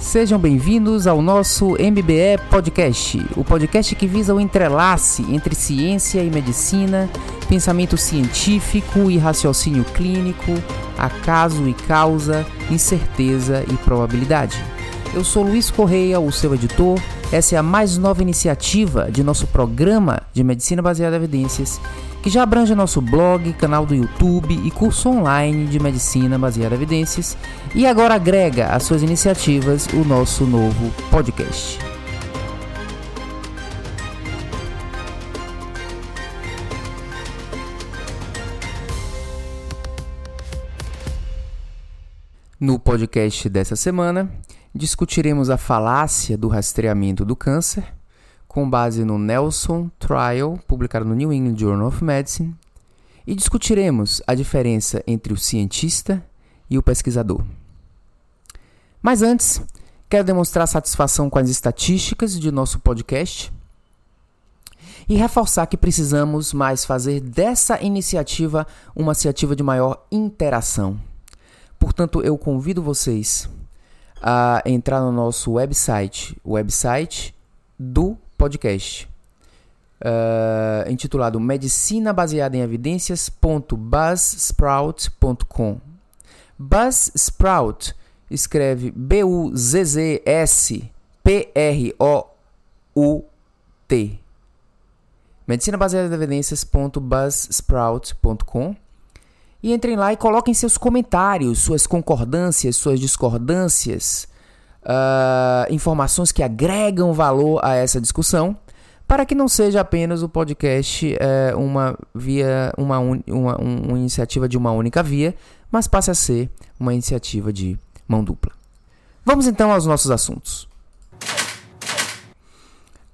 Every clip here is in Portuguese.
Sejam bem-vindos ao nosso MBE Podcast, o podcast que visa o entrelace entre ciência e medicina, pensamento científico e raciocínio clínico, acaso e causa, incerteza e probabilidade. Eu sou Luiz Correia, o seu editor. Essa é a mais nova iniciativa de nosso programa de medicina baseada em evidências que já abrange nosso blog, canal do YouTube e curso online de medicina baseada em evidências, e agora agrega às suas iniciativas o nosso novo podcast. No podcast dessa semana, discutiremos a falácia do rastreamento do câncer com base no Nelson Trial, publicado no New England Journal of Medicine, e discutiremos a diferença entre o cientista e o pesquisador. Mas antes, quero demonstrar satisfação com as estatísticas de nosso podcast e reforçar que precisamos mais fazer dessa iniciativa uma iniciativa de maior interação. Portanto, eu convido vocês a entrar no nosso website, o website do podcast uh, intitulado Medicina Baseada em Evidências.buzzsprout.com. Buzzsprout escreve B-U-Z-Z-S-P-R-O-U-T. Medicina Baseada em Evidências.buzzsprout.com. E entrem lá e coloquem seus comentários, suas concordâncias, suas discordâncias uh, informações que agregam valor a essa discussão, para que não seja apenas o podcast uh, uma via, uma, uma, uma iniciativa de uma única via, mas passe a ser uma iniciativa de mão dupla. Vamos então aos nossos assuntos.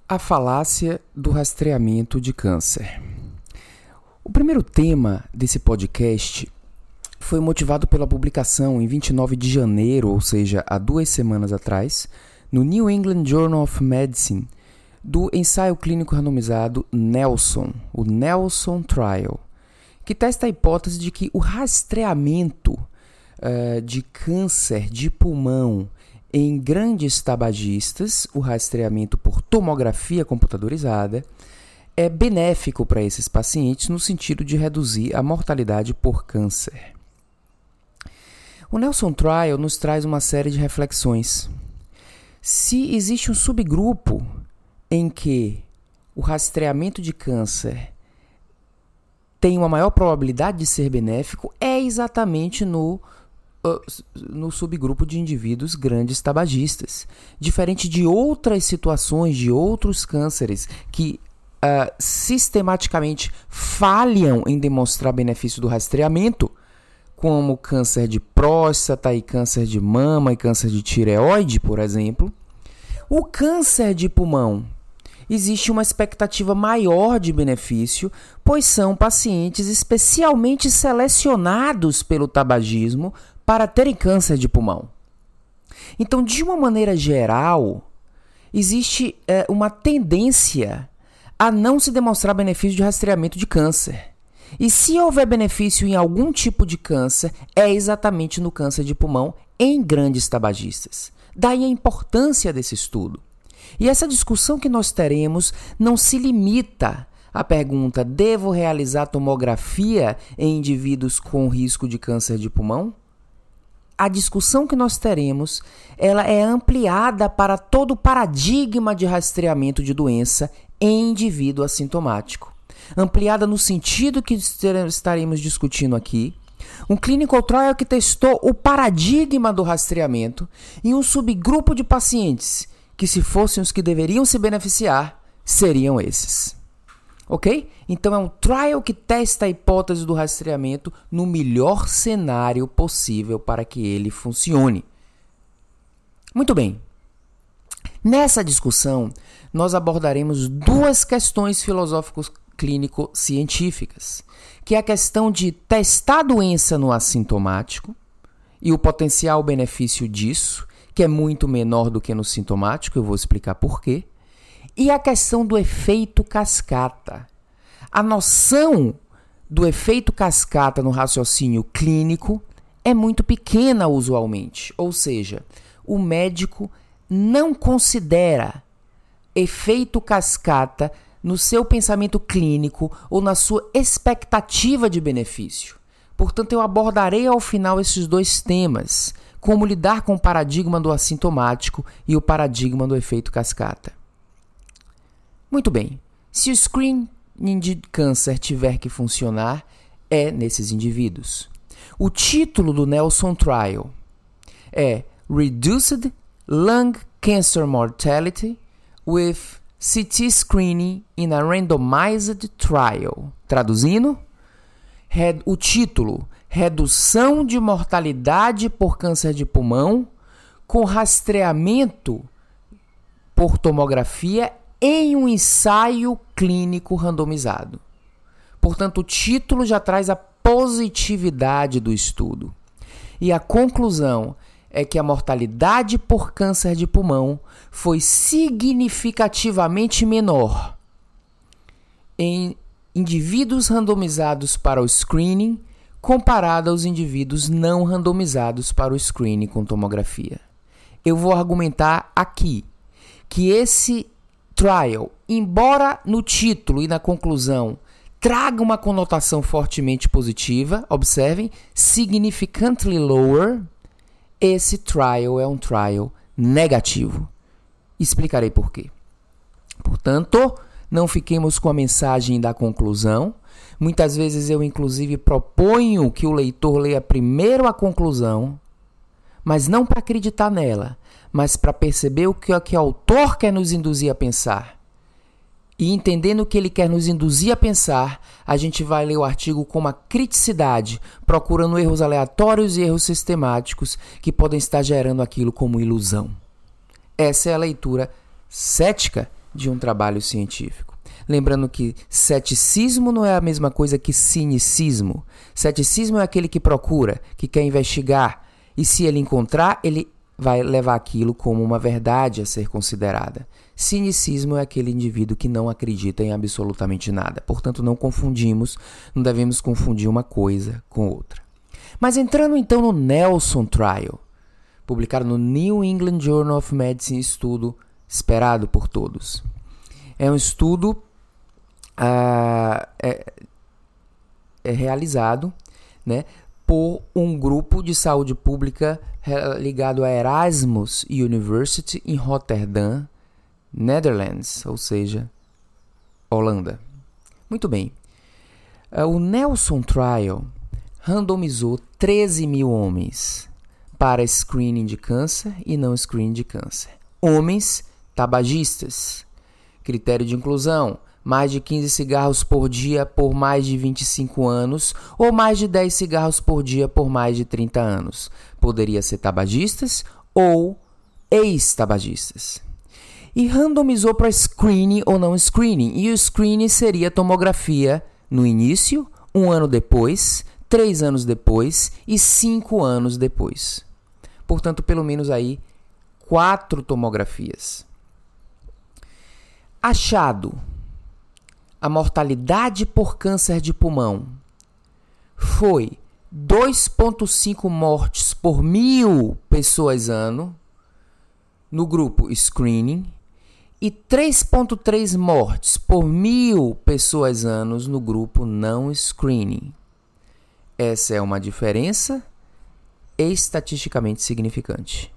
A falácia do rastreamento de câncer. O primeiro tema desse podcast foi motivado pela publicação em 29 de janeiro, ou seja, há duas semanas atrás, no New England Journal of Medicine, do ensaio clínico randomizado Nelson, o Nelson Trial, que testa a hipótese de que o rastreamento uh, de câncer de pulmão em grandes tabagistas, o rastreamento por tomografia computadorizada, é benéfico para esses pacientes no sentido de reduzir a mortalidade por câncer. O Nelson Trial nos traz uma série de reflexões. Se existe um subgrupo em que o rastreamento de câncer tem uma maior probabilidade de ser benéfico, é exatamente no, uh, no subgrupo de indivíduos grandes tabagistas. Diferente de outras situações, de outros cânceres que uh, sistematicamente falham em demonstrar benefício do rastreamento como câncer de próstata e câncer de mama e câncer de tireoide, por exemplo. O câncer de pulmão existe uma expectativa maior de benefício, pois são pacientes especialmente selecionados pelo tabagismo para terem câncer de pulmão. Então, de uma maneira geral, existe é, uma tendência a não se demonstrar benefício de rastreamento de câncer. E se houver benefício em algum tipo de câncer, é exatamente no câncer de pulmão em grandes tabagistas. Daí a importância desse estudo. E essa discussão que nós teremos não se limita à pergunta: devo realizar tomografia em indivíduos com risco de câncer de pulmão? A discussão que nós teremos, ela é ampliada para todo o paradigma de rastreamento de doença em indivíduo assintomático ampliada no sentido que estaremos discutindo aqui. Um clinical trial que testou o paradigma do rastreamento em um subgrupo de pacientes que, se fossem os que deveriam se beneficiar, seriam esses. Ok? Então é um trial que testa a hipótese do rastreamento no melhor cenário possível para que ele funcione. Muito bem. Nessa discussão, nós abordaremos duas questões filosóficas clínico-científicas, que é a questão de testar a doença no assintomático e o potencial benefício disso, que é muito menor do que no sintomático, eu vou explicar por quê, e a questão do efeito cascata. A noção do efeito cascata no raciocínio clínico é muito pequena usualmente, ou seja, o médico não considera efeito cascata no seu pensamento clínico ou na sua expectativa de benefício. Portanto, eu abordarei ao final esses dois temas: como lidar com o paradigma do assintomático e o paradigma do efeito cascata. Muito bem, se o screening de câncer tiver que funcionar, é nesses indivíduos. O título do Nelson Trial é Reduced Lung Cancer Mortality with CT Screening in a Randomized Trial. Traduzindo, o título Redução de mortalidade por câncer de pulmão com rastreamento por tomografia em um ensaio clínico randomizado. Portanto, o título já traz a positividade do estudo. E a conclusão é que a mortalidade por câncer de pulmão foi significativamente menor em indivíduos randomizados para o screening comparado aos indivíduos não randomizados para o screening com tomografia. Eu vou argumentar aqui que esse trial, embora no título e na conclusão traga uma conotação fortemente positiva, observem, significantly lower, esse trial é um trial negativo. Explicarei por quê. Portanto, não fiquemos com a mensagem da conclusão. Muitas vezes eu, inclusive, proponho que o leitor leia primeiro a conclusão, mas não para acreditar nela, mas para perceber o que, o que o autor quer nos induzir a pensar. E entendendo o que ele quer nos induzir a pensar, a gente vai ler o artigo com uma criticidade, procurando erros aleatórios e erros sistemáticos que podem estar gerando aquilo como ilusão. Essa é a leitura cética de um trabalho científico. Lembrando que ceticismo não é a mesma coisa que cinicismo. Ceticismo é aquele que procura, que quer investigar, e se ele encontrar, ele vai levar aquilo como uma verdade a ser considerada. Cinicismo é aquele indivíduo que não acredita em absolutamente nada. Portanto, não confundimos, não devemos confundir uma coisa com outra. Mas entrando então no Nelson Trial, publicado no New England Journal of Medicine, estudo esperado por todos. É um estudo uh, é, é realizado né, por um grupo de saúde pública ligado à Erasmus University em Rotterdam, Netherlands, ou seja, Holanda. Muito bem. Uh, o Nelson Trial randomizou 13 mil homens para screening de câncer e não screening de câncer. Homens tabagistas. Critério de inclusão: mais de 15 cigarros por dia por mais de 25 anos ou mais de 10 cigarros por dia por mais de 30 anos. Poderia ser tabagistas ou ex-tabagistas. E randomizou para screening ou não screening. E o screening seria tomografia no início, um ano depois, três anos depois e cinco anos depois. Portanto, pelo menos aí quatro tomografias. Achado a mortalidade por câncer de pulmão foi 2,5 mortes por mil pessoas ano no grupo screening e 3,3 mortes por mil pessoas anos no grupo não screening. Essa é uma diferença estatisticamente significante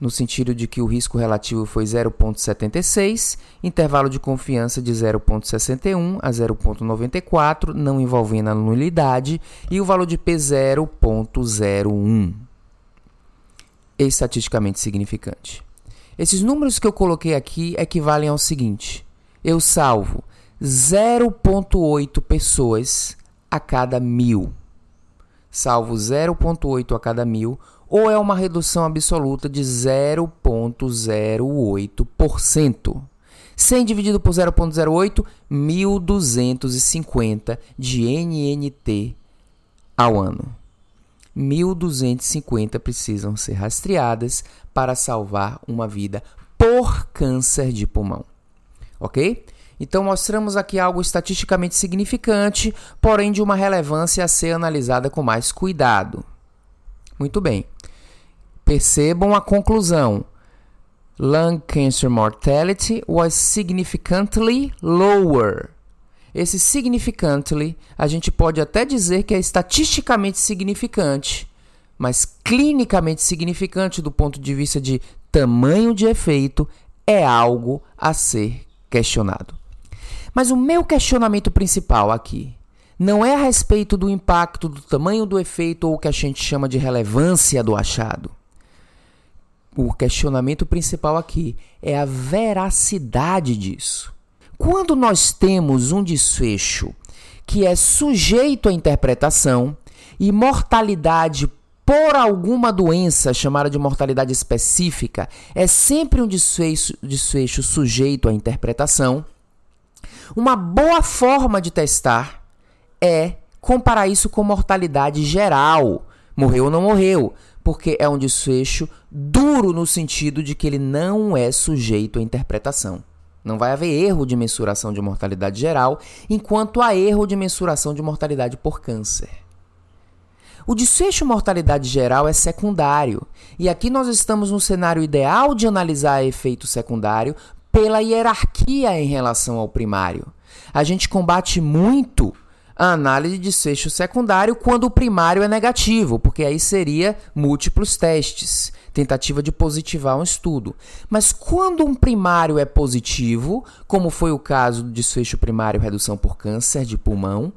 no sentido de que o risco relativo foi 0,76, intervalo de confiança de 0,61 a 0,94, não envolvendo a nulidade, e o valor de P 0,01. Estatisticamente significante. Esses números que eu coloquei aqui equivalem ao seguinte: eu salvo 0,8 pessoas a cada mil. Salvo 0,8 a cada mil, ou é uma redução absoluta de 0,08%. 100 dividido por 0,08, 1.250 de NNT ao ano. 1.250 precisam ser rastreadas para salvar uma vida por câncer de pulmão. Ok? Então, mostramos aqui algo estatisticamente significante, porém de uma relevância a ser analisada com mais cuidado. Muito bem. Percebam a conclusão. Lung cancer mortality was significantly lower. Esse significantly, a gente pode até dizer que é estatisticamente significante, mas clinicamente significante do ponto de vista de tamanho de efeito é algo a ser questionado. Mas o meu questionamento principal aqui não é a respeito do impacto, do tamanho do efeito ou o que a gente chama de relevância do achado. O questionamento principal aqui é a veracidade disso. Quando nós temos um desfecho que é sujeito à interpretação e mortalidade por alguma doença chamada de mortalidade específica é sempre um desfecho, desfecho sujeito à interpretação, uma boa forma de testar é comparar isso com mortalidade geral. Morreu ou não morreu? Porque é um desfecho duro no sentido de que ele não é sujeito à interpretação. Não vai haver erro de mensuração de mortalidade geral, enquanto há erro de mensuração de mortalidade por câncer. O desfecho mortalidade geral é secundário, e aqui nós estamos no cenário ideal de analisar efeito secundário pela hierarquia em relação ao primário. A gente combate muito a análise de desfecho secundário quando o primário é negativo, porque aí seria múltiplos testes, tentativa de positivar um estudo. Mas quando um primário é positivo, como foi o caso do desfecho primário redução por câncer de pulmão,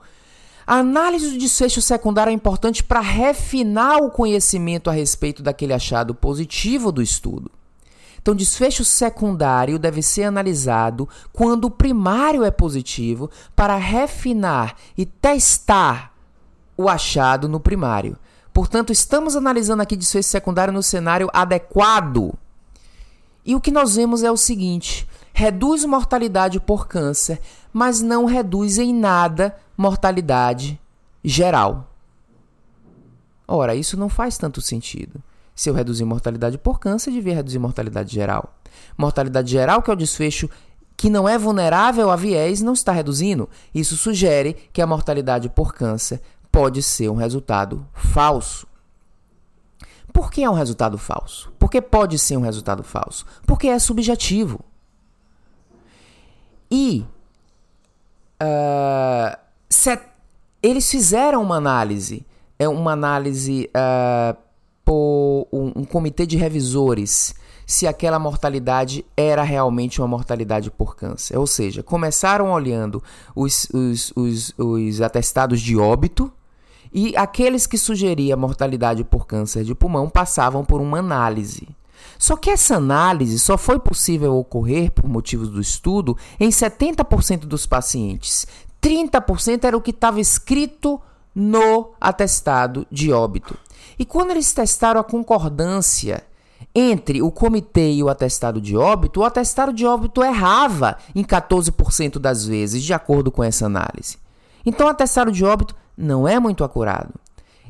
a análise do desfecho secundário é importante para refinar o conhecimento a respeito daquele achado positivo do estudo. Então, desfecho secundário deve ser analisado quando o primário é positivo para refinar e testar o achado no primário. Portanto, estamos analisando aqui desfecho secundário no cenário adequado. E o que nós vemos é o seguinte: reduz mortalidade por câncer, mas não reduz em nada mortalidade geral. Ora, isso não faz tanto sentido. Se eu reduzir mortalidade por câncer, devia reduzir mortalidade geral. Mortalidade geral, que é o desfecho que não é vulnerável a viés, não está reduzindo. Isso sugere que a mortalidade por câncer pode ser um resultado falso. Por que é um resultado falso? Porque pode ser um resultado falso? Porque é subjetivo. E uh, eles fizeram uma análise, é uma análise uh, por um, um comitê de revisores se aquela mortalidade era realmente uma mortalidade por câncer. Ou seja, começaram olhando os, os, os, os atestados de óbito e aqueles que sugeriam mortalidade por câncer de pulmão passavam por uma análise. Só que essa análise só foi possível ocorrer por motivos do estudo em 70% dos pacientes. 30% era o que estava escrito no atestado de óbito. E quando eles testaram a concordância entre o comitê e o atestado de óbito, o atestado de óbito errava em 14% das vezes, de acordo com essa análise. Então, o atestado de óbito não é muito acurado.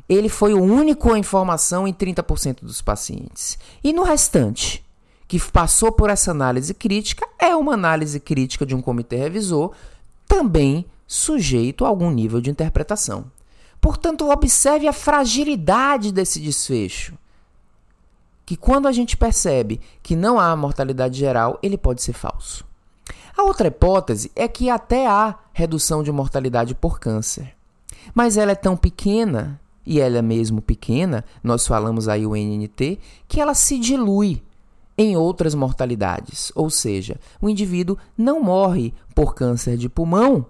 Ele foi o único informação em 30% dos pacientes. E no restante, que passou por essa análise crítica, é uma análise crítica de um comitê revisor, também sujeito a algum nível de interpretação. Portanto, observe a fragilidade desse desfecho. Que quando a gente percebe que não há mortalidade geral, ele pode ser falso. A outra hipótese é que até há redução de mortalidade por câncer. Mas ela é tão pequena, e ela é mesmo pequena, nós falamos aí o NNT, que ela se dilui em outras mortalidades. Ou seja, o indivíduo não morre por câncer de pulmão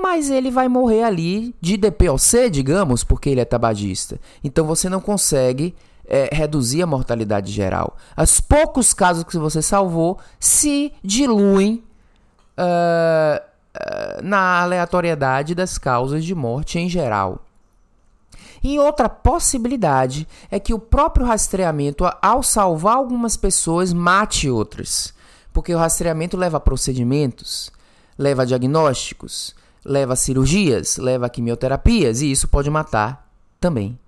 mas ele vai morrer ali de DPOC, digamos, porque ele é tabagista. Então você não consegue é, reduzir a mortalidade geral. Os poucos casos que você salvou se diluem uh, uh, na aleatoriedade das causas de morte em geral. E outra possibilidade é que o próprio rastreamento, ao salvar algumas pessoas, mate outras. Porque o rastreamento leva a procedimentos, leva a diagnósticos, leva a cirurgias, leva a quimioterapias e isso pode matar também.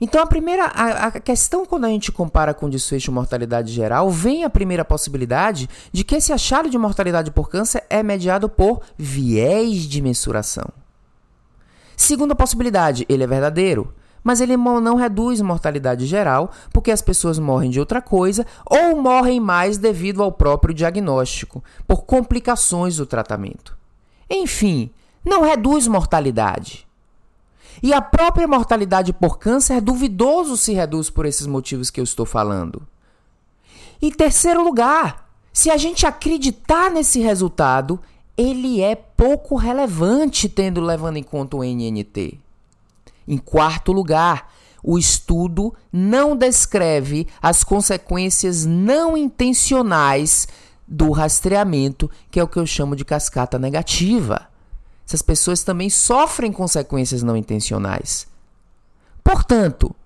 Então a primeira a, a, questão quando a gente compara com desfecho mortalidade geral, vem a primeira possibilidade de que esse achado de mortalidade por câncer é mediado por viés de mensuração. Segunda possibilidade, ele é verdadeiro, mas ele não reduz mortalidade geral, porque as pessoas morrem de outra coisa ou morrem mais devido ao próprio diagnóstico, por complicações do tratamento. Enfim, não reduz mortalidade. E a própria mortalidade por câncer é duvidoso se reduz por esses motivos que eu estou falando. Em terceiro lugar, se a gente acreditar nesse resultado, ele é pouco relevante tendo levando em conta o NNT. Em quarto lugar, o estudo não descreve as consequências não intencionais do rastreamento, que é o que eu chamo de cascata negativa. Essas pessoas também sofrem consequências não intencionais. Portanto,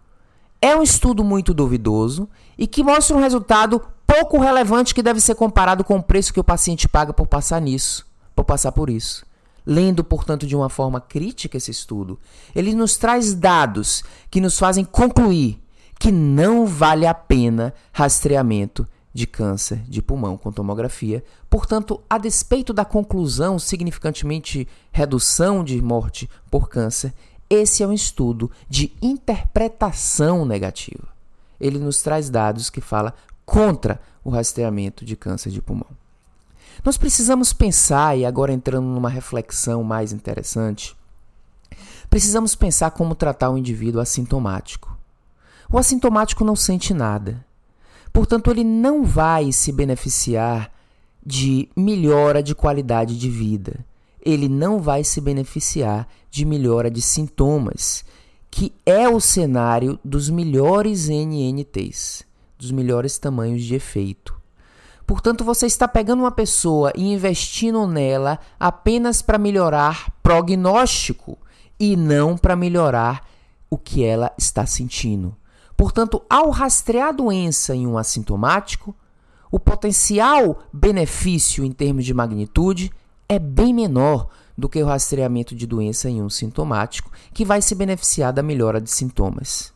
é um estudo muito duvidoso e que mostra um resultado pouco relevante que deve ser comparado com o preço que o paciente paga por passar nisso por passar por isso. Lendo, portanto, de uma forma crítica esse estudo, ele nos traz dados que nos fazem concluir que não vale a pena rastreamento de câncer de pulmão com tomografia. Portanto, a despeito da conclusão significantemente redução de morte por câncer, esse é um estudo de interpretação negativa. Ele nos traz dados que fala contra o rastreamento de câncer de pulmão. Nós precisamos pensar, e agora entrando numa reflexão mais interessante, precisamos pensar como tratar o indivíduo assintomático. O assintomático não sente nada. Portanto, ele não vai se beneficiar de melhora de qualidade de vida. Ele não vai se beneficiar de melhora de sintomas, que é o cenário dos melhores NNTs, dos melhores tamanhos de efeito. Portanto, você está pegando uma pessoa e investindo nela apenas para melhorar prognóstico e não para melhorar o que ela está sentindo. Portanto, ao rastrear a doença em um assintomático, o potencial benefício em termos de magnitude é bem menor do que o rastreamento de doença em um sintomático, que vai se beneficiar da melhora de sintomas.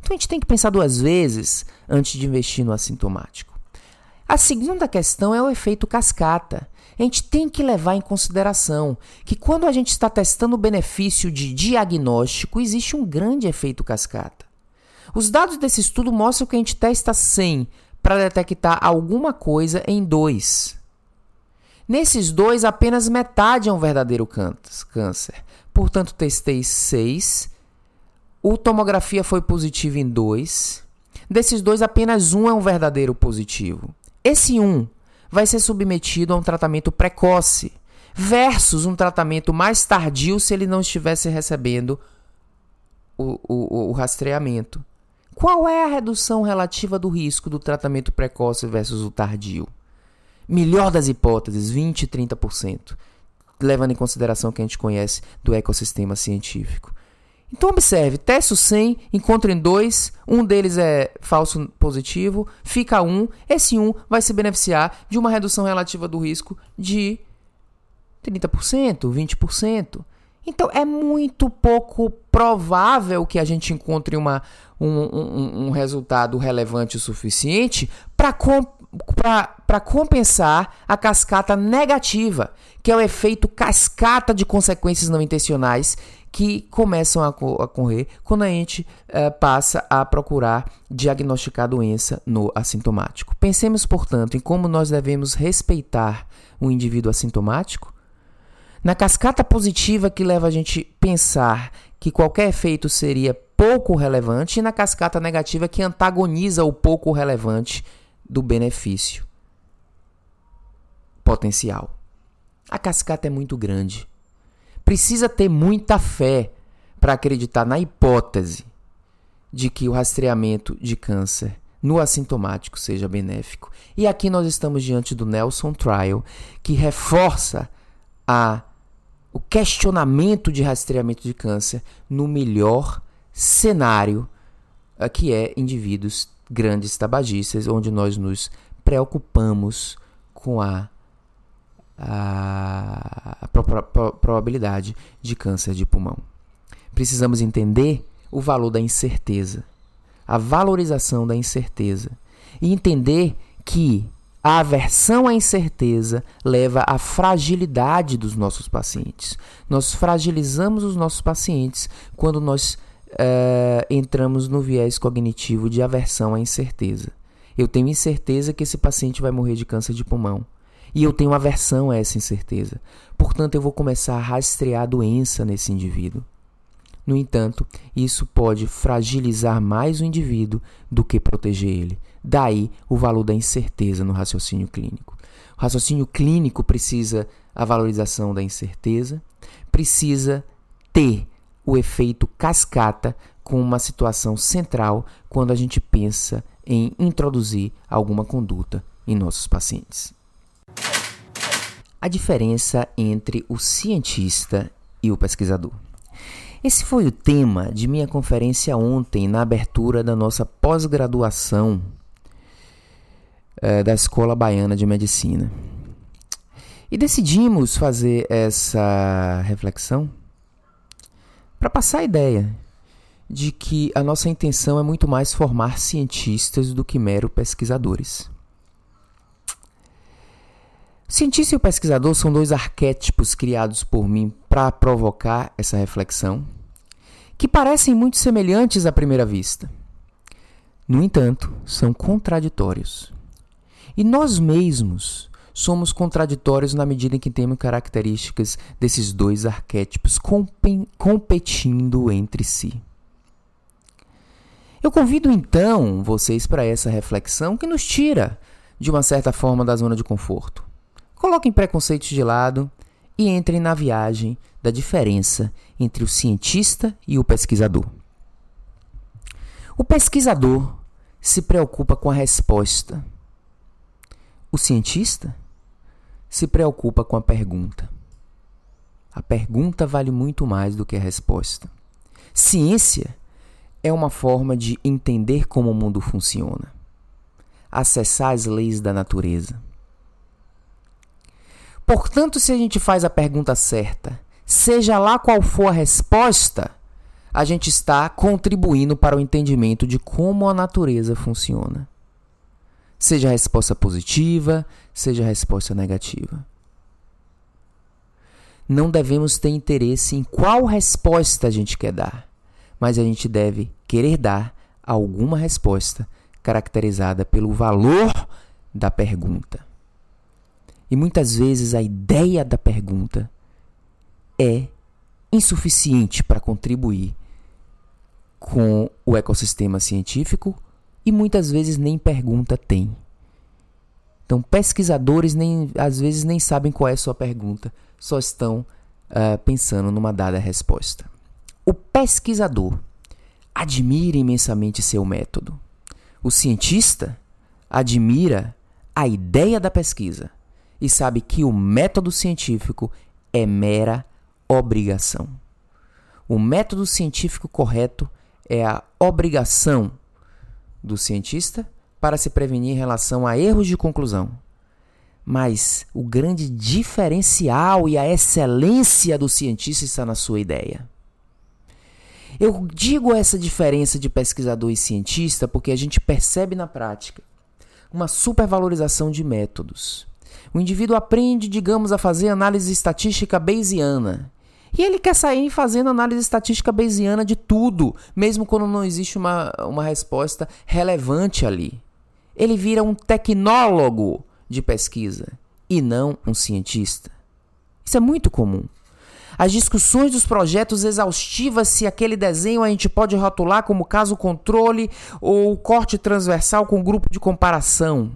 Então a gente tem que pensar duas vezes antes de investir no assintomático. A segunda questão é o efeito cascata. A gente tem que levar em consideração que quando a gente está testando o benefício de diagnóstico, existe um grande efeito cascata. Os dados desse estudo mostram que a gente testa 100 para detectar alguma coisa em dois. Nesses dois, apenas metade é um verdadeiro câncer. Portanto, testei 6. O tomografia foi positivo em dois. Desses dois, apenas um é um verdadeiro positivo. Esse 1 vai ser submetido a um tratamento precoce versus um tratamento mais tardio se ele não estivesse recebendo o, o, o rastreamento. Qual é a redução relativa do risco do tratamento precoce versus o tardio? Melhor das hipóteses, 20 e 30%, levando em consideração que a gente conhece do ecossistema científico. Então observe, testo 100, encontrem dois, um deles é falso positivo, fica um, esse um vai se beneficiar de uma redução relativa do risco de 30%, 20%. Então é muito pouco provável que a gente encontre uma, um, um, um resultado relevante o suficiente para para compensar a cascata negativa, que é o efeito cascata de consequências não intencionais que começam a, ocorrer quando a gente uh, passa a procurar diagnosticar a doença no assintomático. Pensemos, portanto, em como nós devemos respeitar o indivíduo assintomático. Na cascata positiva que leva a gente pensar que qualquer efeito seria pouco relevante, e na cascata negativa que antagoniza o pouco relevante do benefício potencial. A cascata é muito grande precisa ter muita fé para acreditar na hipótese de que o rastreamento de câncer no assintomático seja benéfico. E aqui nós estamos diante do Nelson Trial, que reforça a, o questionamento de rastreamento de câncer no melhor cenário, que é indivíduos grandes tabagistas, onde nós nos preocupamos com a a, probabilidade de câncer de pulmão. Precisamos entender o valor da incerteza, a valorização da incerteza e entender que a aversão à incerteza leva à fragilidade dos nossos pacientes. Nós fragilizamos os nossos pacientes quando nós uh, entramos no viés cognitivo de aversão à incerteza. Eu tenho incerteza que esse paciente vai morrer de câncer de pulmão. E eu tenho aversão a essa incerteza. Portanto, eu vou começar a rastrear a doença nesse indivíduo. No entanto, isso pode fragilizar mais o indivíduo do que proteger ele. Daí o valor da incerteza no raciocínio clínico. O raciocínio clínico precisa a valorização da incerteza, precisa ter o efeito cascata com uma situação central quando a gente pensa em introduzir alguma conduta em nossos pacientes. A diferença entre o cientista e o pesquisador. Esse foi o tema de minha conferência ontem na abertura da nossa pós-graduação é, da Escola Baiana de Medicina. E decidimos fazer essa reflexão para passar a ideia de que a nossa intenção é muito mais formar cientistas do que mero pesquisadores. Cientista e o pesquisador são dois arquétipos criados por mim para provocar essa reflexão, que parecem muito semelhantes à primeira vista. No entanto, são contraditórios. E nós mesmos somos contraditórios na medida em que temos características desses dois arquétipos competindo entre si. Eu convido então vocês para essa reflexão que nos tira, de uma certa forma, da zona de conforto. Coloquem preconceitos de lado e entrem na viagem da diferença entre o cientista e o pesquisador. O pesquisador se preocupa com a resposta. O cientista se preocupa com a pergunta. A pergunta vale muito mais do que a resposta. Ciência é uma forma de entender como o mundo funciona, acessar as leis da natureza. Portanto, se a gente faz a pergunta certa, seja lá qual for a resposta, a gente está contribuindo para o entendimento de como a natureza funciona. Seja a resposta positiva, seja a resposta negativa. Não devemos ter interesse em qual resposta a gente quer dar mas a gente deve querer dar alguma resposta caracterizada pelo valor da pergunta. E muitas vezes a ideia da pergunta é insuficiente para contribuir com o ecossistema científico e muitas vezes nem pergunta tem. Então, pesquisadores nem, às vezes nem sabem qual é a sua pergunta, só estão uh, pensando numa dada resposta. O pesquisador admira imensamente seu método. O cientista admira a ideia da pesquisa e sabe que o método científico é mera obrigação. O método científico correto é a obrigação do cientista para se prevenir em relação a erros de conclusão. Mas o grande diferencial e a excelência do cientista está na sua ideia. Eu digo essa diferença de pesquisador e cientista porque a gente percebe na prática uma supervalorização de métodos. O indivíduo aprende, digamos, a fazer análise estatística bayesiana. E ele quer sair fazendo análise estatística bayesiana de tudo, mesmo quando não existe uma, uma resposta relevante ali. Ele vira um tecnólogo de pesquisa e não um cientista. Isso é muito comum. As discussões dos projetos exaustivas se aquele desenho a gente pode rotular como caso controle ou corte transversal com grupo de comparação.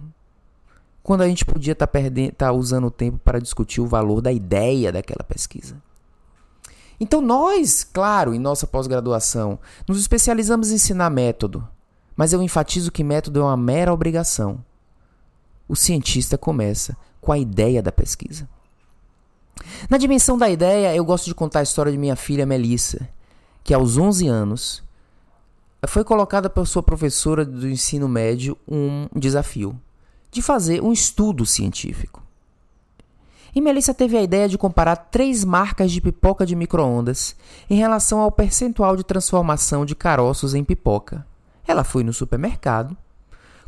Quando a gente podia estar tá tá usando o tempo para discutir o valor da ideia daquela pesquisa. Então nós, claro, em nossa pós-graduação, nos especializamos em ensinar método, mas eu enfatizo que método é uma mera obrigação. O cientista começa com a ideia da pesquisa. Na dimensão da ideia, eu gosto de contar a história de minha filha Melissa, que aos 11 anos foi colocada por sua professora do ensino médio um desafio de fazer um estudo científico. E Melissa teve a ideia de comparar três marcas de pipoca de microondas em relação ao percentual de transformação de caroços em pipoca. Ela foi no supermercado,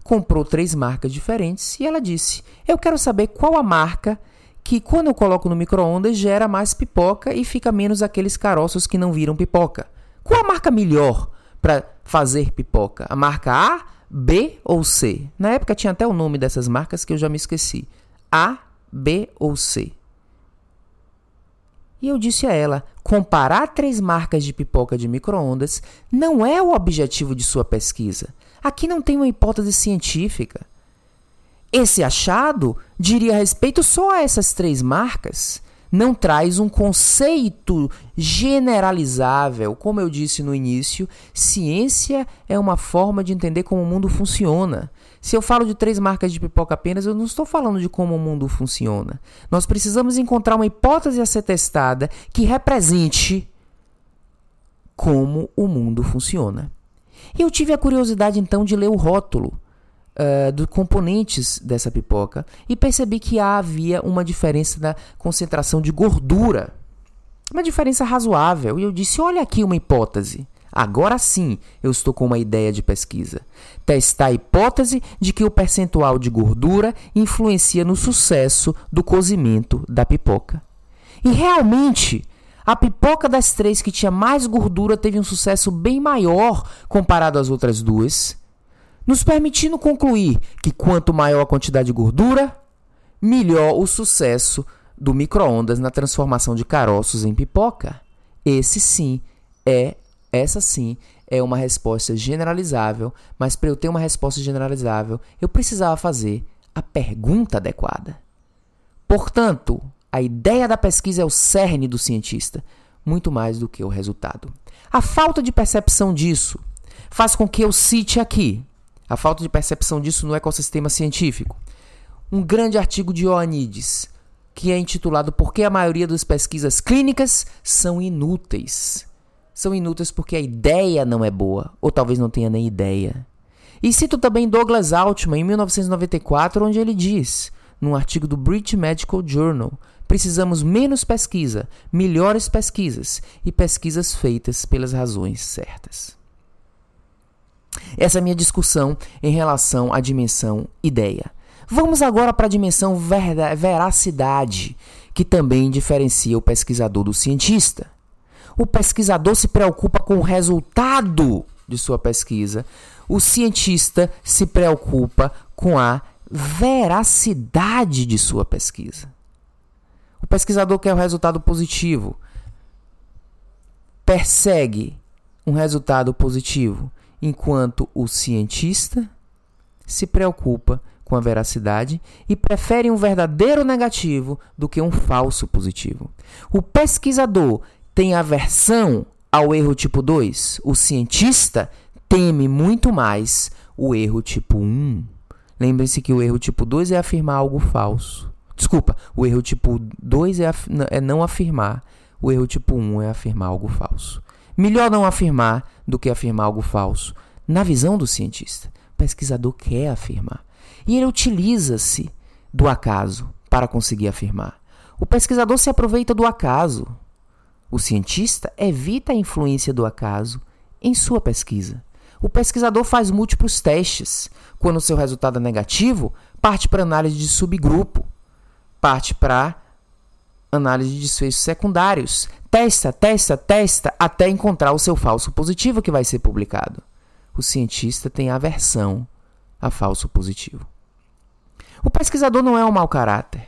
comprou três marcas diferentes e ela disse: Eu quero saber qual a marca que quando eu coloco no micro-ondas gera mais pipoca e fica menos aqueles caroços que não viram pipoca. Qual a marca melhor para fazer pipoca? A marca A, B ou C? Na época tinha até o nome dessas marcas que eu já me esqueci. A, B ou C? E eu disse a ela: comparar três marcas de pipoca de micro-ondas não é o objetivo de sua pesquisa. Aqui não tem uma hipótese científica. Esse achado diria respeito só a essas três marcas não traz um conceito generalizável. Como eu disse no início, ciência é uma forma de entender como o mundo funciona. Se eu falo de três marcas de pipoca apenas, eu não estou falando de como o mundo funciona. Nós precisamos encontrar uma hipótese a ser testada que represente como o mundo funciona. Eu tive a curiosidade então de ler o rótulo uh, dos componentes dessa pipoca e percebi que havia uma diferença na concentração de gordura. Uma diferença razoável. E eu disse: olha aqui uma hipótese. Agora sim eu estou com uma ideia de pesquisa. Testar a hipótese de que o percentual de gordura influencia no sucesso do cozimento da pipoca. E realmente, a pipoca das três que tinha mais gordura teve um sucesso bem maior comparado às outras duas nos permitindo concluir que quanto maior a quantidade de gordura, melhor o sucesso do micro-ondas na transformação de caroços em pipoca. Esse sim é, essa sim é uma resposta generalizável, mas para eu ter uma resposta generalizável, eu precisava fazer a pergunta adequada. Portanto, a ideia da pesquisa é o cerne do cientista, muito mais do que o resultado. A falta de percepção disso faz com que eu cite aqui a falta de percepção disso no ecossistema científico. Um grande artigo de Ioannidis, que é intitulado Por que a maioria das pesquisas clínicas são inúteis? São inúteis porque a ideia não é boa, ou talvez não tenha nem ideia. E cito também Douglas Altman, em 1994, onde ele diz, num artigo do British Medical Journal, precisamos menos pesquisa, melhores pesquisas e pesquisas feitas pelas razões certas. Essa é a minha discussão em relação à dimensão ideia. Vamos agora para a dimensão veracidade, que também diferencia o pesquisador do cientista. O pesquisador se preocupa com o resultado de sua pesquisa, o cientista se preocupa com a veracidade de sua pesquisa. O pesquisador quer o resultado positivo, persegue um resultado positivo enquanto o cientista se preocupa com a veracidade e prefere um verdadeiro negativo do que um falso positivo. O pesquisador tem aversão ao erro tipo 2, o cientista teme muito mais o erro tipo 1. Lembre-se que o erro tipo 2 é afirmar algo falso. Desculpa, o erro tipo 2 é, é não afirmar, o erro tipo 1 é afirmar algo falso. Melhor não afirmar do que afirmar algo falso. Na visão do cientista, o pesquisador quer afirmar. E ele utiliza-se do acaso para conseguir afirmar. O pesquisador se aproveita do acaso. O cientista evita a influência do acaso em sua pesquisa. O pesquisador faz múltiplos testes. Quando seu resultado é negativo, parte para análise de subgrupo, parte para análise de desfechos secundários. Testa, testa, testa até encontrar o seu falso positivo que vai ser publicado. O cientista tem aversão a falso positivo. O pesquisador não é um mau caráter.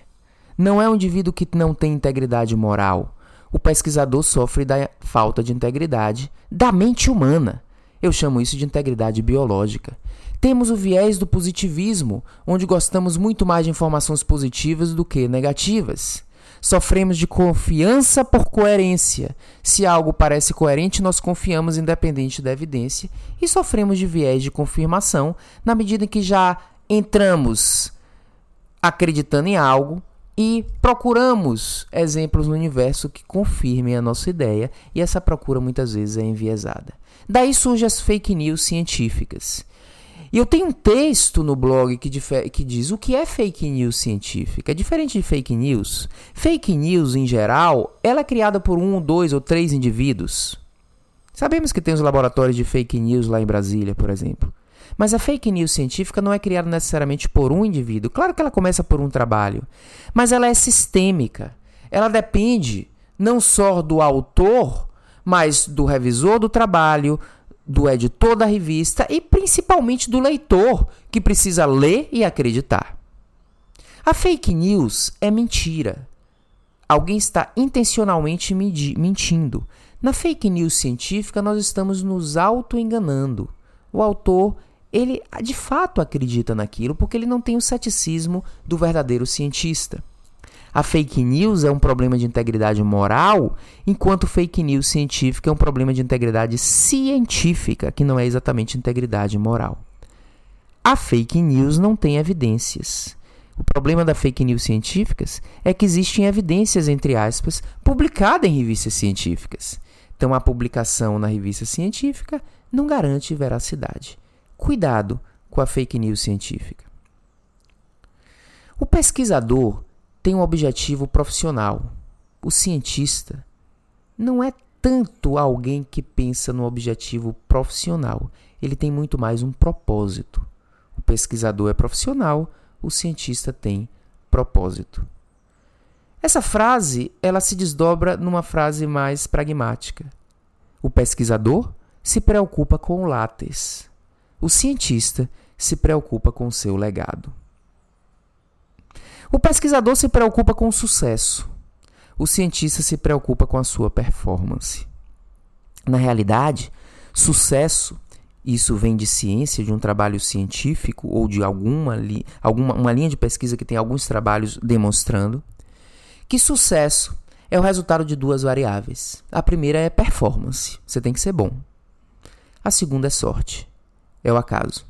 Não é um indivíduo que não tem integridade moral. O pesquisador sofre da falta de integridade da mente humana. Eu chamo isso de integridade biológica. Temos o viés do positivismo, onde gostamos muito mais de informações positivas do que negativas. Sofremos de confiança por coerência. Se algo parece coerente, nós confiamos independente da evidência e sofremos de viés de confirmação na medida em que já entramos acreditando em algo e procuramos exemplos no universo que confirmem a nossa ideia, e essa procura muitas vezes é enviesada. Daí surgem as fake news científicas. E eu tenho um texto no blog que, que diz o que é fake news científica. É diferente de fake news. Fake news, em geral, ela é criada por um, dois ou três indivíduos. Sabemos que tem os laboratórios de fake news lá em Brasília, por exemplo. Mas a fake news científica não é criada necessariamente por um indivíduo. Claro que ela começa por um trabalho, mas ela é sistêmica. Ela depende não só do autor, mas do revisor do trabalho, do editor da revista e principalmente do leitor, que precisa ler e acreditar. A fake news é mentira. Alguém está intencionalmente mentindo. Na fake news científica, nós estamos nos auto-enganando. O autor, ele de fato acredita naquilo porque ele não tem o ceticismo do verdadeiro cientista. A fake news é um problema de integridade moral, enquanto fake news científica é um problema de integridade científica, que não é exatamente integridade moral. A fake news não tem evidências. O problema da fake news científicas é que existem evidências, entre aspas, publicadas em revistas científicas. Então, a publicação na revista científica não garante veracidade. Cuidado com a fake news científica. O pesquisador tem um objetivo profissional. O cientista não é tanto alguém que pensa no objetivo profissional, ele tem muito mais um propósito. O pesquisador é profissional, o cientista tem propósito. Essa frase, ela se desdobra numa frase mais pragmática. O pesquisador se preocupa com o látex. O cientista se preocupa com o seu legado. O pesquisador se preocupa com o sucesso. O cientista se preocupa com a sua performance. Na realidade, sucesso, isso vem de ciência, de um trabalho científico ou de alguma, li, alguma uma linha de pesquisa que tem alguns trabalhos demonstrando que sucesso é o resultado de duas variáveis. A primeira é performance, você tem que ser bom. A segunda é sorte, é o acaso.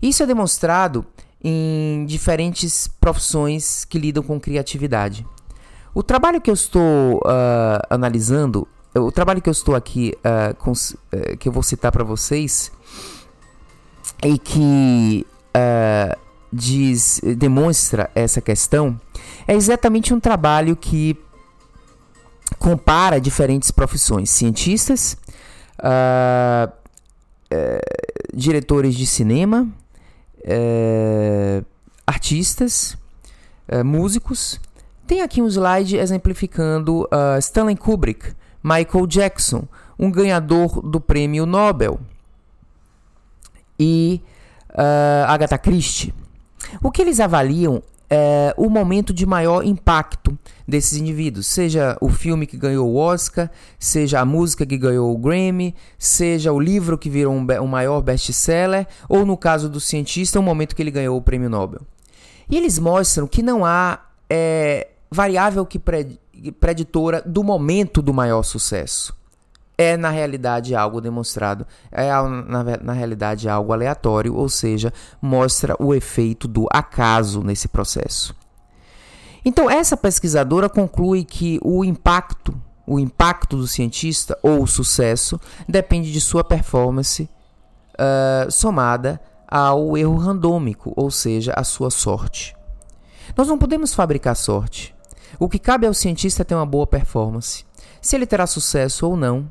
Isso é demonstrado em diferentes profissões que lidam com criatividade. O trabalho que eu estou uh, analisando, o trabalho que eu estou aqui, uh, com, uh, que eu vou citar para vocês, e que diz, demonstra essa questão, é exatamente um trabalho que compara diferentes profissões: cientistas, diretores de cinema, é, artistas, é, músicos. Tem aqui um slide exemplificando uh, Stanley Kubrick, Michael Jackson, um ganhador do prêmio Nobel, e uh, Agatha Christie. O que eles avaliam é, o momento de maior impacto desses indivíduos, seja o filme que ganhou o Oscar, seja a música que ganhou o Grammy, seja o livro que virou um, um maior best-seller, ou no caso do cientista, o momento que ele ganhou o prêmio Nobel. E eles mostram que não há é, variável que preditora do momento do maior sucesso é na realidade algo demonstrado, é na, na realidade algo aleatório, ou seja, mostra o efeito do acaso nesse processo. Então, essa pesquisadora conclui que o impacto, o impacto do cientista ou o sucesso depende de sua performance uh, somada ao erro randômico, ou seja, a sua sorte. Nós não podemos fabricar sorte. O que cabe ao cientista é ter uma boa performance. Se ele terá sucesso ou não,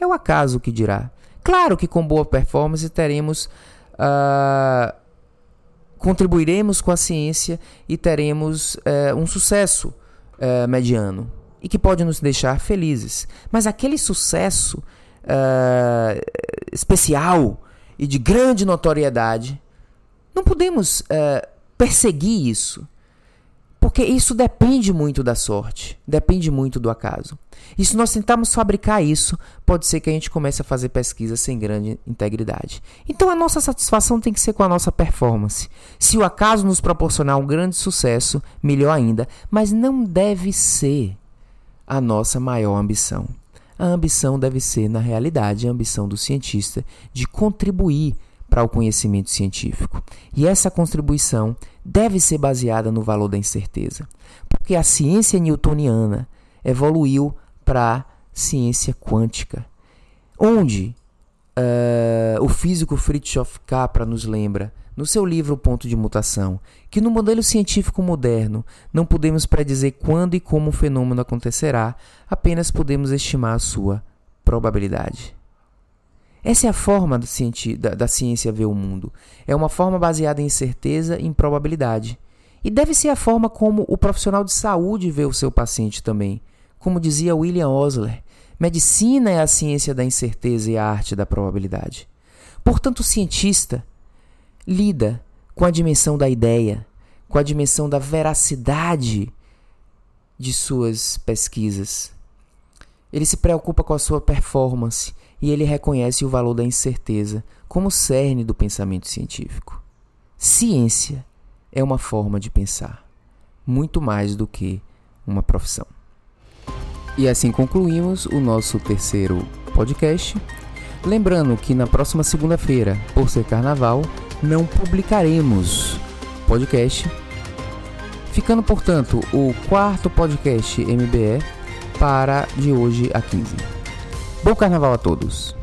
é o acaso que dirá. Claro que com boa performance teremos. Uh, contribuiremos com a ciência e teremos uh, um sucesso uh, mediano e que pode nos deixar felizes. Mas aquele sucesso uh, especial e de grande notoriedade, não podemos perseguir isso. Porque isso depende muito da sorte, depende muito do acaso. E se nós tentarmos fabricar isso, pode ser que a gente comece a fazer pesquisa sem grande integridade. Então a nossa satisfação tem que ser com a nossa performance. Se o acaso nos proporcionar um grande sucesso, melhor ainda, mas não deve ser a nossa maior ambição. A ambição deve ser, na realidade, a ambição do cientista de contribuir para o conhecimento científico. E essa contribuição deve ser baseada no valor da incerteza, porque a ciência newtoniana evoluiu para a ciência quântica, onde uh, o físico Fritjof Capra nos lembra, no seu livro Ponto de Mutação, que no modelo científico moderno não podemos predizer quando e como o fenômeno acontecerá, apenas podemos estimar a sua probabilidade. Essa é a forma da, da, ciência ver o mundo. É uma forma baseada em certeza e em probabilidade. E deve ser a forma como o profissional de saúde vê o seu paciente também. Como dizia William Osler, Medicina é a ciência da incerteza e a arte da probabilidade. Portanto, o cientista lida com a dimensão da ideia, com a dimensão da veracidade de suas pesquisas. Ele se preocupa com a sua performance e ele reconhece o valor da incerteza como cerne do pensamento científico. Ciência é uma forma de pensar, muito mais do que uma profissão. E assim concluímos o nosso terceiro podcast. Lembrando que na próxima segunda-feira, por ser carnaval, não publicaremos podcast. Ficando, portanto, o quarto podcast MBE para de hoje a 15. Bom carnaval a todos!